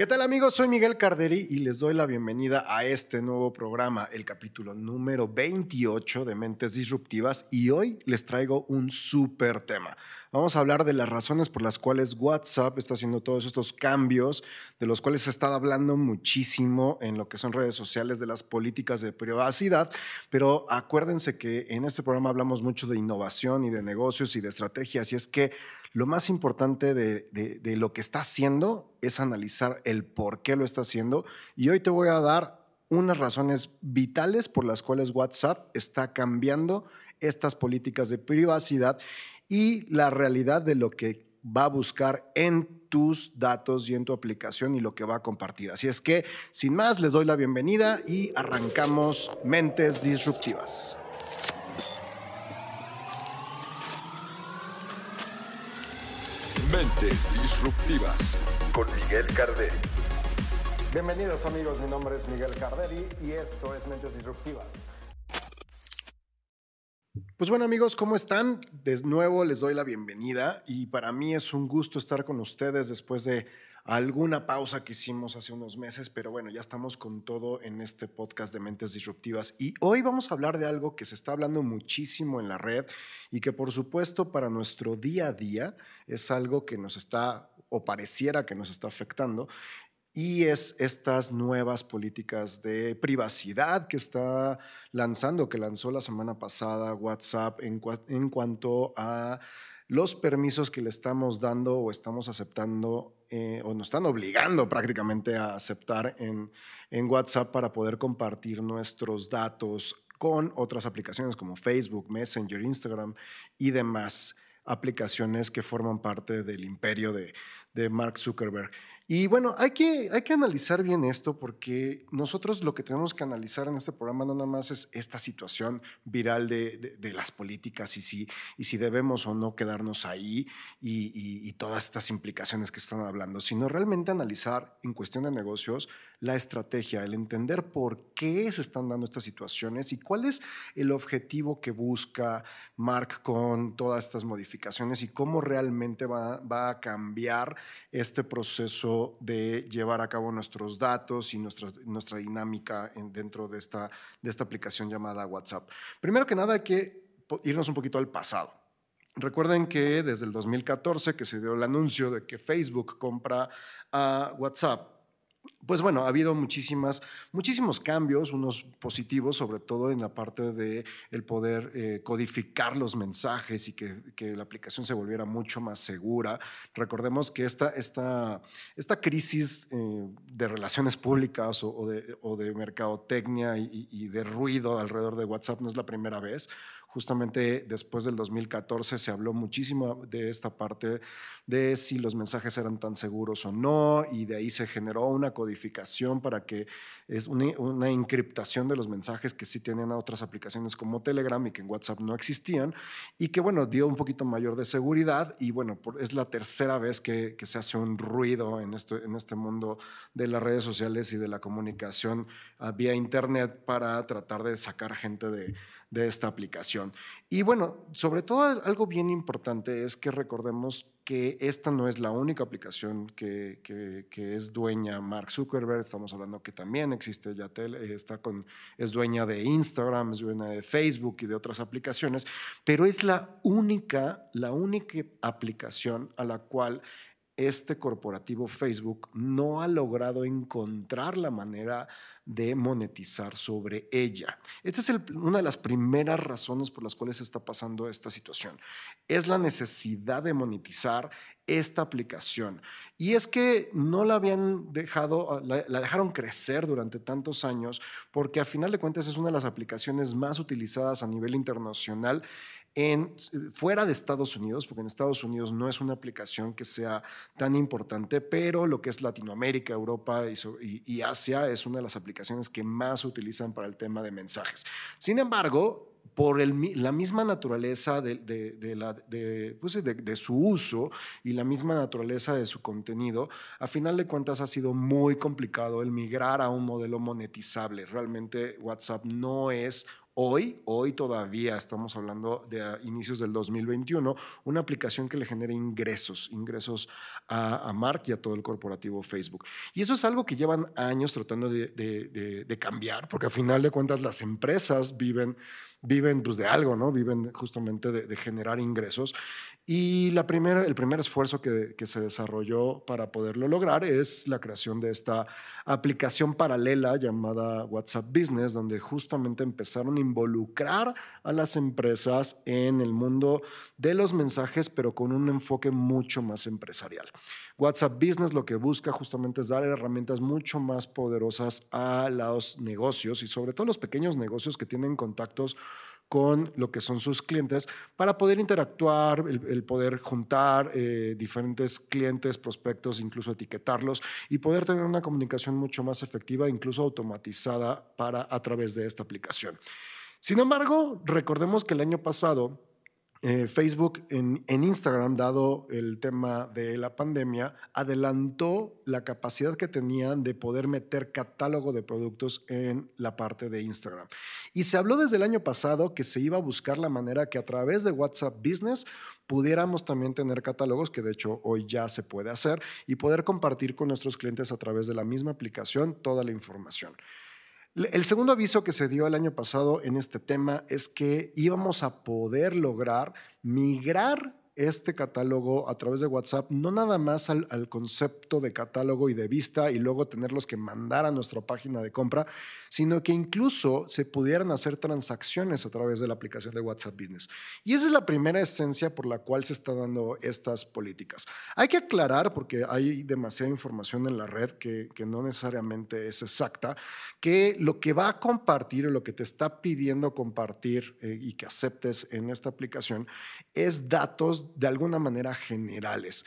¿Qué tal amigos? Soy Miguel Carderi y les doy la bienvenida a este nuevo programa, el capítulo número 28 de Mentes Disruptivas y hoy les traigo un súper tema. Vamos a hablar de las razones por las cuales WhatsApp está haciendo todos estos cambios, de los cuales se está hablando muchísimo en lo que son redes sociales, de las políticas de privacidad, pero acuérdense que en este programa hablamos mucho de innovación y de negocios y de estrategias y es que lo más importante de, lo que está haciendo es analizar el por qué lo está haciendo. Y hoy te voy a dar unas razones vitales por las cuales WhatsApp está cambiando estas políticas de privacidad y la realidad de lo que va a buscar en tus datos y en tu aplicación y lo que va a compartir. Así es que, sin más, les doy la bienvenida y arrancamos Mentes Disruptivas. Mentes Disruptivas con Miguel Carderi. Bienvenidos amigos, mi nombre es Miguel Carderi y esto es Mentes Disruptivas. Pues bueno amigos, ¿cómo están? De nuevo les doy la bienvenida y para mí es un gusto estar con ustedes después de alguna pausa que hicimos hace unos meses, pero bueno, ya estamos con todo en este podcast de Mentes Disruptivas y hoy vamos a hablar de algo que se está hablando muchísimo en la red y que por supuesto para nuestro día a día es algo que nos está o pareciera que nos está afectando y es estas nuevas políticas de privacidad que está lanzando, que lanzó la semana pasada WhatsApp en, en cuanto a los permisos que le estamos dando o estamos aceptando eh, o nos están obligando prácticamente a aceptar en, WhatsApp para poder compartir nuestros datos con otras aplicaciones como Facebook, Messenger, Instagram y demás aplicaciones que forman parte del imperio de Mark Zuckerberg. Y bueno, hay que, hay que analizar bien esto porque nosotros lo que tenemos que analizar en este programa no nada más es esta situación viral de, de, las políticas y si, y si debemos o no quedarnos ahí y, y, todas estas implicaciones que están hablando, sino realmente analizar en cuestión de negocios la estrategia, el entender por qué se están dando estas situaciones y cuál es el objetivo que busca Mark con todas estas modificaciones y cómo realmente va, va a cambiar este proceso de llevar a cabo nuestros datos y nuestra, nuestra dinámica dentro de esta, de esta aplicación llamada WhatsApp. Primero que nada hay que irnos un poquito al pasado. Recuerden que desde el 2014 que se dio el anuncio de que Facebook compra a WhatsApp, pues bueno, ha habido muchísimas, muchísimos cambios, unos positivos, sobre todo en la parte de el poder eh, codificar los mensajes y que, la aplicación se volviera mucho más segura. Recordemos que esta, esta, esta crisis eh, de relaciones públicas o, de, o de, mercadotecnia y, y de ruido alrededor de WhatsApp no es la primera vez justamente después del 2014 se habló muchísimo de esta parte de si los mensajes eran tan seguros o no, y de ahí se generó una codificación para que es una, encriptación de los mensajes que sí a otras aplicaciones como Telegram y que en WhatsApp no existían, y que bueno, dio un poquito mayor de seguridad, y bueno, es la tercera vez que, se hace un ruido en, esto, en este mundo de las redes sociales y de la comunicación ah, vía Internet para tratar de sacar gente de de esta aplicación. Y bueno, sobre todo algo bien importante es que recordemos que esta no es la única aplicación que, que, es dueña Mark Zuckerberg, estamos hablando que también existe Yatel, eh, está con, es dueña de Instagram, es dueña de Facebook y de otras aplicaciones, pero es la única, la única aplicación a la cual este corporativo Facebook no ha logrado encontrar la manera de monetizar sobre ella. Esta es una de las primeras razones por las cuales está pasando esta situación. Es la necesidad de monetizar esta aplicación. Y es que no la habían dejado, la, la, dejaron crecer durante tantos años porque a final de cuentas es una de las aplicaciones más utilizadas a nivel internacional fuera de Estados Unidos, porque en Estados Unidos no es una aplicación que sea tan importante, pero lo que es Latinoamérica, Europa y, Asia es una de las aplicaciones que más utilizan para el tema de mensajes. Sin embargo, por la misma naturaleza pues, de, su uso y la misma naturaleza de su contenido, a final de cuentas ha sido muy complicado el migrar a un modelo monetizable. Realmente WhatsApp no es hoy, hoy todavía estamos hablando de inicios del 2021, una aplicación que le genere ingresos, ingresos a, Mark y a todo el corporativo Facebook. Y eso es algo que llevan años tratando de, cambiar, porque a final de cuentas las empresas viven, viven pues, de algo, ¿no? Viven justamente de, generar ingresos. Y el primer esfuerzo que, que, se desarrolló para poderlo lograr es la creación de esta aplicación paralela llamada WhatsApp Business, donde justamente empezaron a involucrar a las empresas en el mundo de los mensajes, pero con un enfoque mucho más empresarial. WhatsApp Business lo que busca justamente es dar herramientas mucho más poderosas a los negocios y sobre todo los pequeños negocios que tienen contactos con lo que son sus clientes para poder interactuar, el, poder juntar eh, diferentes clientes, prospectos, incluso etiquetarlos y poder tener una comunicación mucho más efectiva, incluso automatizada para a través de esta aplicación. Sin embargo, recordemos que el año pasado eh, Facebook en, Instagram, dado el tema de la pandemia, adelantó la capacidad que tenían de poder meter catálogo de productos en la parte de Instagram. Y se habló desde el año pasado que se iba a buscar la manera que a través de WhatsApp Business pudiéramos también tener catálogos, que de hecho hoy ya se puede hacer, y poder compartir con nuestros clientes a través de la misma aplicación toda la información. El segundo aviso que se dio el año pasado en este tema es que íbamos a poder lograr migrar este catálogo a través de WhatsApp, no nada más al, concepto de catálogo y de vista y luego tenerlos que mandar a nuestra página de compra, sino que incluso se pudieran hacer transacciones a través de la aplicación de WhatsApp Business. Y esa es la primera esencia por la cual se están dando estas políticas. Hay que aclarar, porque hay demasiada información en la red que, no necesariamente es exacta, que lo que va a compartir o lo que te está pidiendo compartir eh, y que aceptes en esta aplicación es datos de alguna manera generales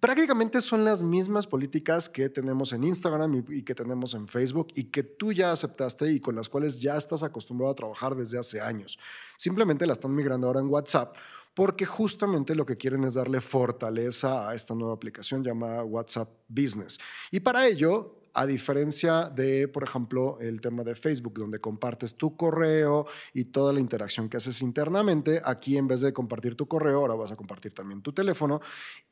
prácticamente son las mismas políticas que tenemos en Instagram y, que tenemos en Facebook y que tú ya aceptaste y con las cuales ya estás acostumbrado a trabajar desde hace años. Simplemente la están migrando ahora en WhatsApp porque justamente lo que quieren es darle fortaleza a esta nueva aplicación llamada WhatsApp Business. Y para ello a diferencia de, por ejemplo, el tema de Facebook, donde compartes tu correo y toda la interacción que haces internamente, aquí en vez de compartir tu correo, ahora vas a compartir también tu teléfono.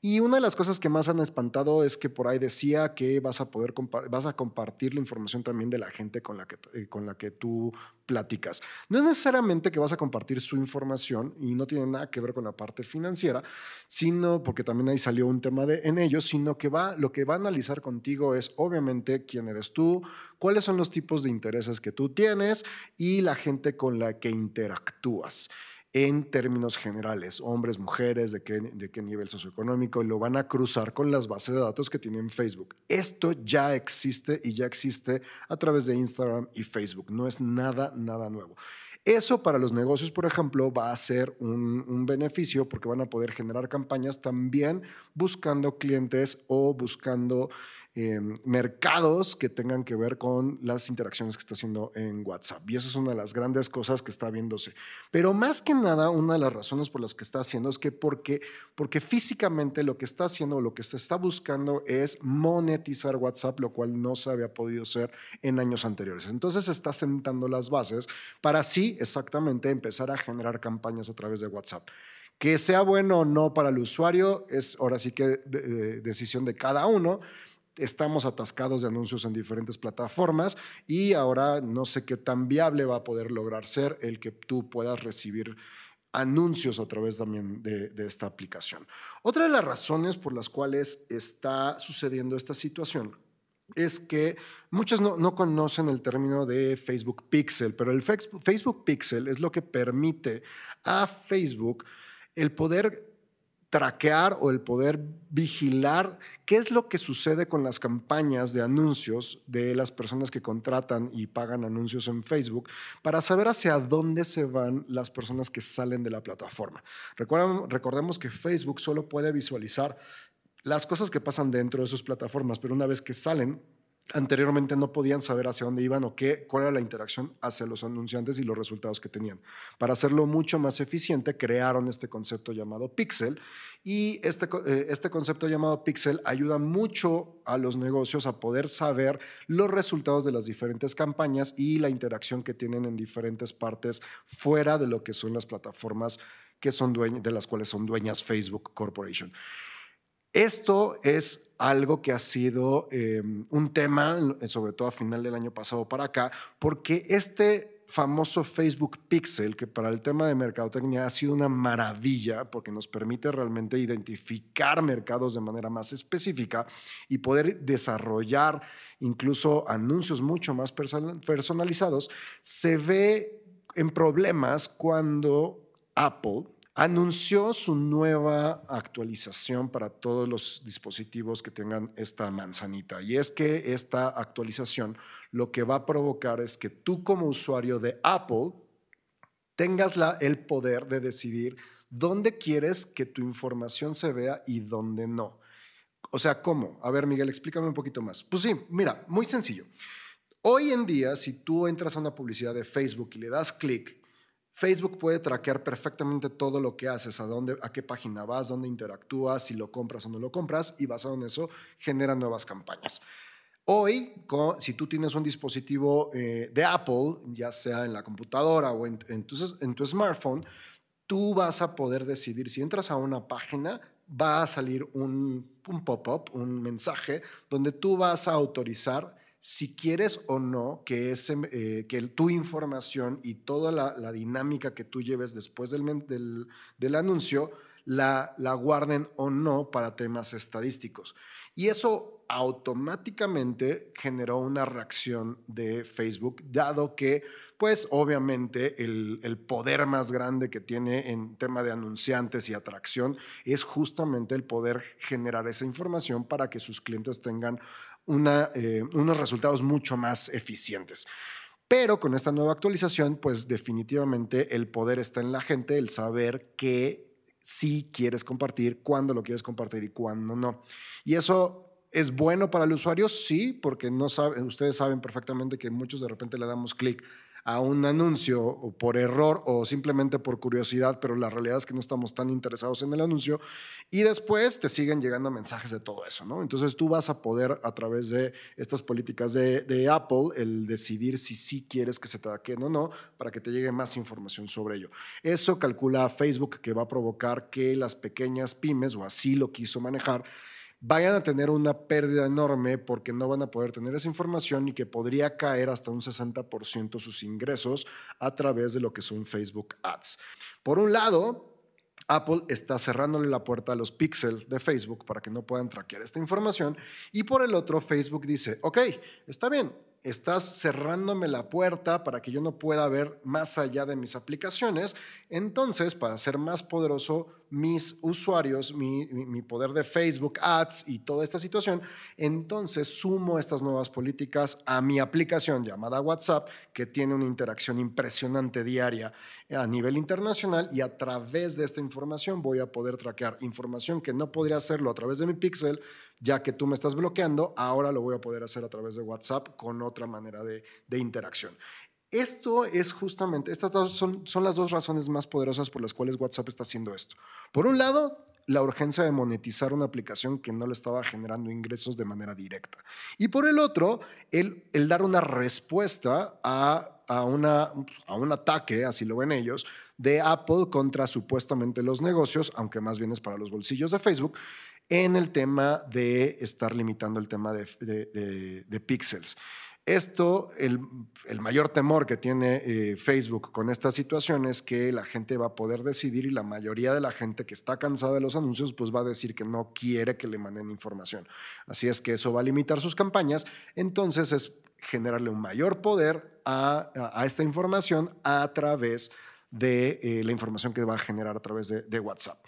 Y una de las cosas que más han espantado es que por ahí decía que vas a poder vas a compartir la información también de la gente con la que, eh, con la que tú platicas. No es necesariamente que vas a compartir su información y no tiene nada que ver con la parte financiera, sino porque también ahí salió un tema de, en ellos, sino que va, lo que va a analizar contigo es obviamente quién eres tú, cuáles son los tipos de intereses que tú tienes y la gente con la que interactúas en términos generales, hombres, mujeres, de qué, de qué nivel socioeconómico, y lo van a cruzar con las bases de datos que tienen Facebook. Esto ya existe y ya existe a través de Instagram y Facebook. No es nada, nada nuevo. Eso para los negocios, por ejemplo, va a ser un, un, beneficio porque van a poder generar campañas también buscando clientes o buscando Em, mercados que tengan que ver con las interacciones que está haciendo en WhatsApp. Y esa es una de las grandes cosas que está viéndose. Pero más que nada, una de las razones por las que está haciendo es que porque, porque físicamente lo que está haciendo, lo que se está buscando es monetizar WhatsApp, lo cual no se había podido hacer en años anteriores. Entonces está sentando las bases para así exactamente empezar a generar campañas a través de WhatsApp. Que sea bueno o no para el usuario es ahora sí que decisión de cada uno, estamos atascados de anuncios en diferentes plataformas y ahora no sé qué tan viable va a poder lograr ser el que tú puedas recibir anuncios a través también de, esta aplicación. Otra de las razones por las cuales está sucediendo esta situación es que muchos no, no, conocen el término de Facebook Pixel, pero el Facebook Pixel es lo que permite a Facebook el poder traquear o el poder vigilar qué es lo que sucede con las campañas de anuncios de las personas que contratan y pagan anuncios en Facebook para saber hacia dónde se van las personas que salen de la plataforma. recordemos que Facebook solo puede visualizar las cosas que pasan dentro de sus plataformas, pero una vez que salen, anteriormente no podían saber hacia dónde iban o qué, cuál era la interacción hacia los anunciantes y los resultados que tenían. Para hacerlo mucho más eficiente, crearon este concepto llamado Pixel y este, eh, este concepto llamado Pixel ayuda mucho a los negocios a poder saber los resultados de las diferentes campañas y la interacción que tienen en diferentes partes fuera de lo que son las plataformas que son de las cuales son dueñas Facebook Corporation. Esto es algo que ha sido em, un tema, sobre todo a final del año pasado para acá, porque este famoso Facebook Pixel, que para el tema de mercadotecnia ha sido una maravilla, porque nos permite realmente identificar mercados de manera más específica y poder desarrollar incluso anuncios mucho más personalizados, se ve en problemas cuando Apple anunció su nueva actualización para todos los dispositivos que tengan esta manzanita. Y es que esta actualización lo que va a provocar es que tú como usuario de Apple tengas el poder de decidir dónde quieres que tu información se vea y dónde no. O sea, ¿cómo? A ver, Miguel, explícame un poquito más. Pues sí, mira, muy sencillo. Hoy en día, si tú entras a una publicidad de Facebook y le das clic, Facebook puede traquear perfectamente todo lo que haces, a dónde, a qué página vas, dónde interactúas, si lo compras o no lo compras, y basado en eso genera nuevas campañas. Hoy, si tú tienes un dispositivo eh, de Apple, ya sea en la computadora o en, tu, smartphone, tú vas a poder decidir si entras a una página, va a salir un pop-up, un mensaje, donde tú vas a autorizar si quieres o no que, ese, eh, que tu información y toda la, dinámica que tú lleves después del, del, anuncio la, la, guarden o no para temas estadísticos. Y eso automáticamente generó una reacción de Facebook, dado que, pues obviamente, el, el, poder más grande que tiene en tema de anunciantes y atracción es justamente el poder generar esa información para que sus clientes tengan eh, unos resultados mucho más eficientes. Pero con esta nueva actualización, pues definitivamente el poder está en la gente, el saber qué sí quieres compartir, cuándo lo quieres compartir y cuándo no. Y eso es bueno para el usuario, sí, porque no sabe, ustedes saben perfectamente que muchos de repente le damos clic a un anuncio por error o simplemente por curiosidad, pero la realidad es que no estamos tan interesados en el anuncio y después te siguen llegando mensajes de todo eso, ¿no? Entonces tú vas a poder a través de estas políticas de, Apple el decidir si sí quieres que se te ataquen o no para que te llegue más información sobre ello. Eso calcula Facebook que va a provocar que las pequeñas pymes, o así lo quiso manejar, vayan a tener una pérdida enorme porque no van a poder tener esa información y que podría caer hasta un 60% sus ingresos a través de lo que son Facebook Ads. Por un lado, Apple está cerrándole la puerta a los píxeles de Facebook para que no puedan traquear esta información. Y por el otro, Facebook dice, ok, está bien, estás cerrándome la puerta para que yo no pueda ver más allá de mis aplicaciones. Entonces, para ser más poderoso, mis usuarios, mi, poder de Facebook Ads y toda esta situación, entonces sumo estas nuevas políticas a mi aplicación llamada WhatsApp, que tiene una interacción impresionante diaria a nivel internacional y a través de esta información voy a poder traquear información que no podría hacerlo a través de mi Pixel, ya que tú me estás bloqueando, ahora lo voy a poder hacer a través de WhatsApp con otra manera de, de interacción. Esto es justamente, estas dos son, son las dos razones más poderosas por las cuales WhatsApp está haciendo esto. Por un lado, la urgencia de monetizar una aplicación que no le estaba generando ingresos de manera directa. Y por el otro, el, el dar una respuesta a, a, una, a un ataque, así lo ven ellos, de Apple contra supuestamente los negocios, aunque más bien es para los bolsillos de Facebook, en el tema de estar limitando el tema de, de, de píxeles. Esto, el, mayor temor que tiene eh, Facebook con esta situación es que la gente va a poder decidir y la mayoría de la gente que está cansada de los anuncios pues va a decir que no quiere que le manden información. Así es que eso va a limitar sus campañas. Entonces es generarle un mayor poder a, esta información a través de eh, la información que va a generar a través de WhatsApp.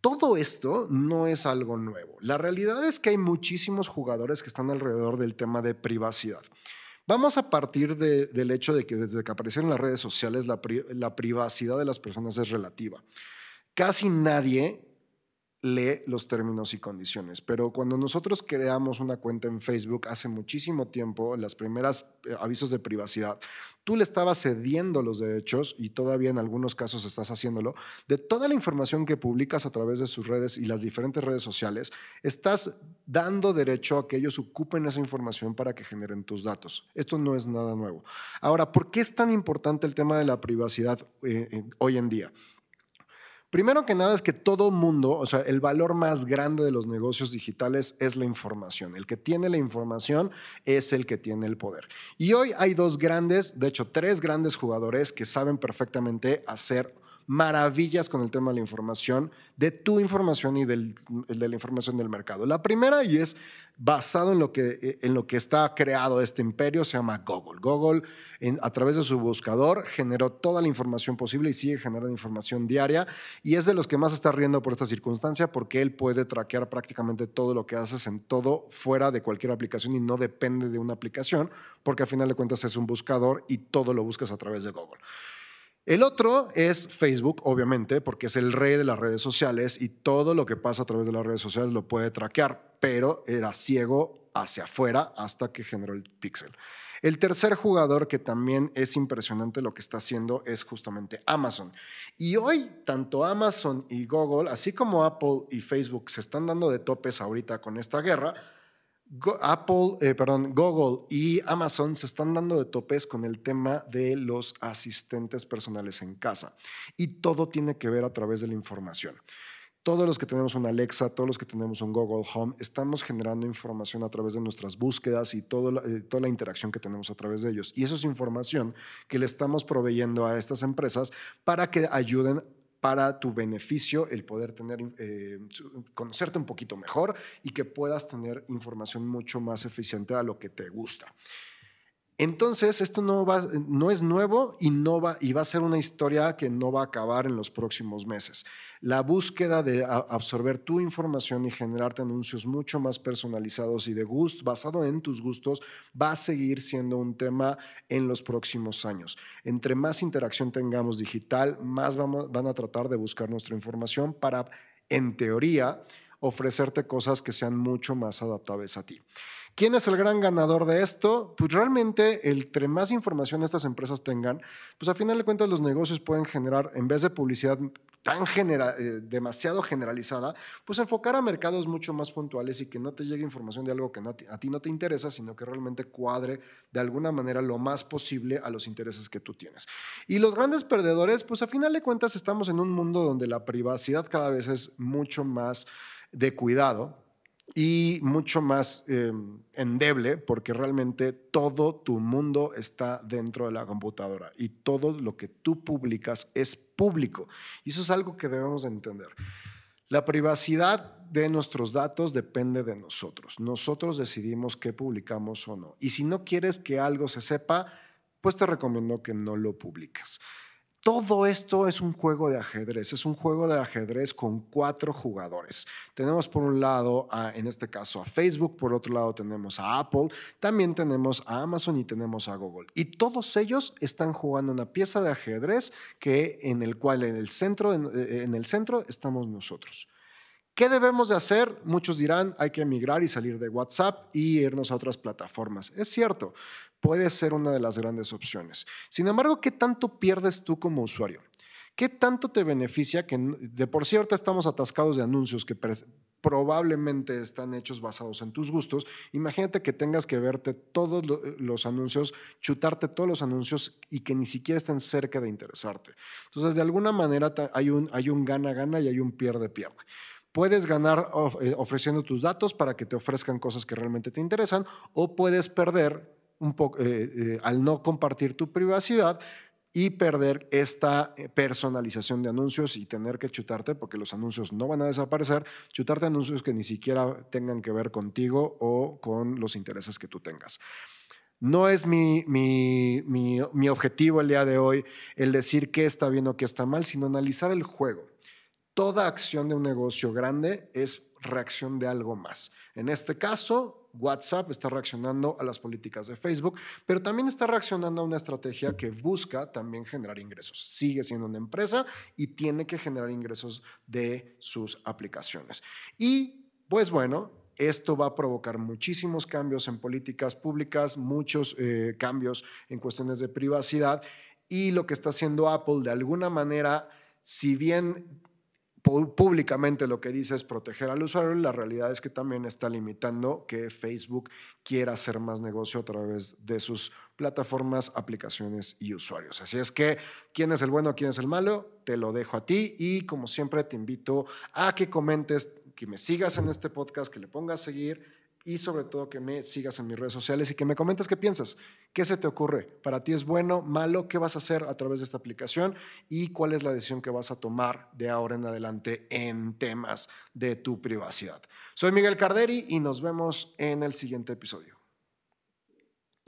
Todo esto no es algo nuevo. La realidad es que hay muchísimos jugadores que están alrededor del tema de privacidad. Vamos a partir del hecho de que desde que aparecieron las redes sociales la, privacidad de las personas es relativa. Casi nadie lee los términos y condiciones. Pero cuando nosotros creamos una cuenta en Facebook hace muchísimo tiempo, las primeras eh, avisos de privacidad, tú le estabas cediendo los derechos y todavía en algunos casos estás haciéndolo, de toda la información que publicas a través de sus redes y las diferentes redes sociales, estás dando derecho a que ellos ocupen esa información para que generen tus datos. Esto no es nada nuevo. Ahora, ¿por qué es tan importante el tema de la privacidad eh, hoy en día? Primero que nada es que todo mundo, o sea, el valor más grande de los negocios digitales es la información. El que tiene la información es el que tiene el poder. Y hoy hay dos grandes, de hecho tres grandes jugadores que saben perfectamente hacer maravillas con el tema de la información, de tu información y de la información del mercado. La primera, y es basado en lo que, que está creado este imperio, se llama Google. Google, a través de su buscador, generó toda la información posible y sigue generando información diaria. Y es de los que más está riendo por esta circunstancia porque él puede traquear prácticamente todo lo que haces en todo fuera de cualquier aplicación y no depende de una aplicación, porque al final de cuentas es un buscador y todo lo buscas a través de Google. El otro es Facebook, obviamente, porque es el rey de las redes sociales y todo lo que pasa a través de las redes sociales lo puede traquear, pero era ciego hacia afuera hasta que generó el pixel. El tercer jugador que también es impresionante lo que está haciendo es justamente Amazon. Y hoy tanto Amazon y Google, así como Apple y Facebook se están dando de topes ahorita con esta guerra, Apple, eh, perdón, Google y Amazon se están dando de topes con el tema de los asistentes personales en casa. Y todo tiene que ver a través de la información. Todos los que tenemos un Alexa, todos los que tenemos un Google Home, estamos generando información a través de nuestras búsquedas y todo eh, toda la interacción que tenemos a través de ellos. Y eso es información que le estamos proveyendo a estas empresas para que ayuden para tu beneficio el poder tener, eh, conocerte un poquito mejor y que puedas tener información mucho más eficiente a lo que te gusta. Entonces, esto no, es nuevo y, va, y va a ser una historia que no va a acabar en los próximos meses. La búsqueda de absorber tu información y generarte anuncios mucho más personalizados y de gusto, basado en tus gustos, va a seguir siendo un tema en los próximos años. Entre más interacción tengamos digital, más van a tratar de buscar nuestra información para, en teoría, ofrecerte cosas que sean mucho más adaptables a ti. ¿Quién es el gran ganador de esto? Pues realmente, entre más información estas empresas tengan, pues a final de cuentas los negocios pueden generar, en vez de publicidad tan genera, eh, demasiado generalizada, pues enfocar a mercados mucho más puntuales y que no te llegue información de algo que a ti no te interesa, sino que realmente cuadre de alguna manera lo más posible a los intereses que tú tienes. Y los grandes perdedores, pues a final de cuentas estamos en un mundo donde la privacidad cada vez es mucho más de cuidado y mucho más eh, endeble porque realmente todo tu mundo está dentro de la computadora y todo lo que tú publicas es público. Y eso es algo que debemos entender. La privacidad de nuestros datos depende de nosotros. Nosotros decidimos qué publicamos o no. Y si no quieres que algo se sepa, pues te recomiendo que no lo publiques. Todo esto es un juego de ajedrez, es un juego de ajedrez con cuatro jugadores. Tenemos por un lado, en este caso, a Facebook, por otro lado tenemos a Apple, también tenemos a Amazon y tenemos a Google. Y todos ellos están jugando una pieza de ajedrez que, en el cual en el centro, en el centro estamos nosotros. ¿Qué debemos de hacer? Muchos dirán, hay que emigrar y salir de WhatsApp y irnos a otras plataformas. Es cierto, puede ser una de las grandes opciones. Sin embargo, ¿qué tanto pierdes tú como usuario? ¿Qué tanto te beneficia que de por cierto estamos atascados de anuncios que probablemente están hechos basados en tus gustos? Imagínate que tengas que verte todos los anuncios, chutarte todos los anuncios y que ni siquiera estén cerca de interesarte. Entonces, de alguna manera hay un hay un gana-gana y hay un pierde-pierde. Puedes ganar eh, ofreciendo tus datos para que te ofrezcan cosas que realmente te interesan o puedes perder eh, eh, al no compartir tu privacidad y perder esta personalización de anuncios y tener que chutarte, porque los anuncios no van a desaparecer, chutarte anuncios que ni siquiera tengan que ver contigo o con los intereses que tú tengas. No es mi, mi, mi, mi objetivo el día de hoy el decir qué está bien o qué está mal, sino analizar el juego toda acción de un negocio grande es reacción de algo más. En este caso, WhatsApp está reaccionando a las políticas de Facebook, pero también está reaccionando a una estrategia que busca también generar ingresos. Sigue siendo una empresa y tiene que generar ingresos de sus aplicaciones. Y pues bueno, esto va a provocar muchísimos cambios en políticas públicas, muchos eh, cambios en cuestiones de privacidad y lo que está haciendo Apple de alguna manera, si bien públicamente lo que dice es proteger al usuario, la realidad es que también está limitando que Facebook quiera hacer más negocio a través de sus plataformas, aplicaciones y usuarios. Así es que, ¿quién es el bueno, quién es el malo? Te lo dejo a ti y como siempre te invito a que comentes, que me sigas en este podcast, que le pongas a seguir y sobre todo que me sigas en mis redes sociales y que me comentes qué piensas, qué se te ocurre, para ti es bueno, malo, qué vas a hacer a través de esta aplicación y cuál es la decisión que vas a tomar de ahora en adelante en temas de tu privacidad. Soy Miguel Carderi y nos vemos en el siguiente episodio.